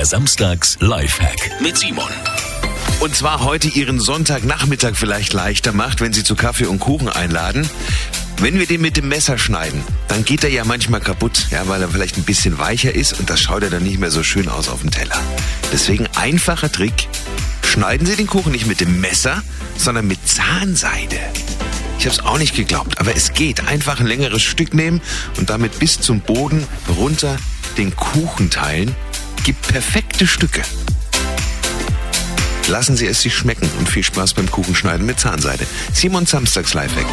Der Samstags Lifehack mit Simon. Und zwar heute Ihren Sonntagnachmittag vielleicht leichter macht, wenn Sie zu Kaffee und Kuchen einladen. Wenn wir den mit dem Messer schneiden, dann geht er ja manchmal kaputt, ja, weil er vielleicht ein bisschen weicher ist und das schaut ja dann nicht mehr so schön aus auf dem Teller. Deswegen einfacher Trick. Schneiden Sie den Kuchen nicht mit dem Messer, sondern mit Zahnseide. Ich habe es auch nicht geglaubt, aber es geht. Einfach ein längeres Stück nehmen und damit bis zum Boden runter den Kuchen teilen. Gibt perfekte Stücke. Lassen Sie es sich schmecken und viel Spaß beim Kuchenschneiden mit Zahnseide. Simon Samstags Lifehack.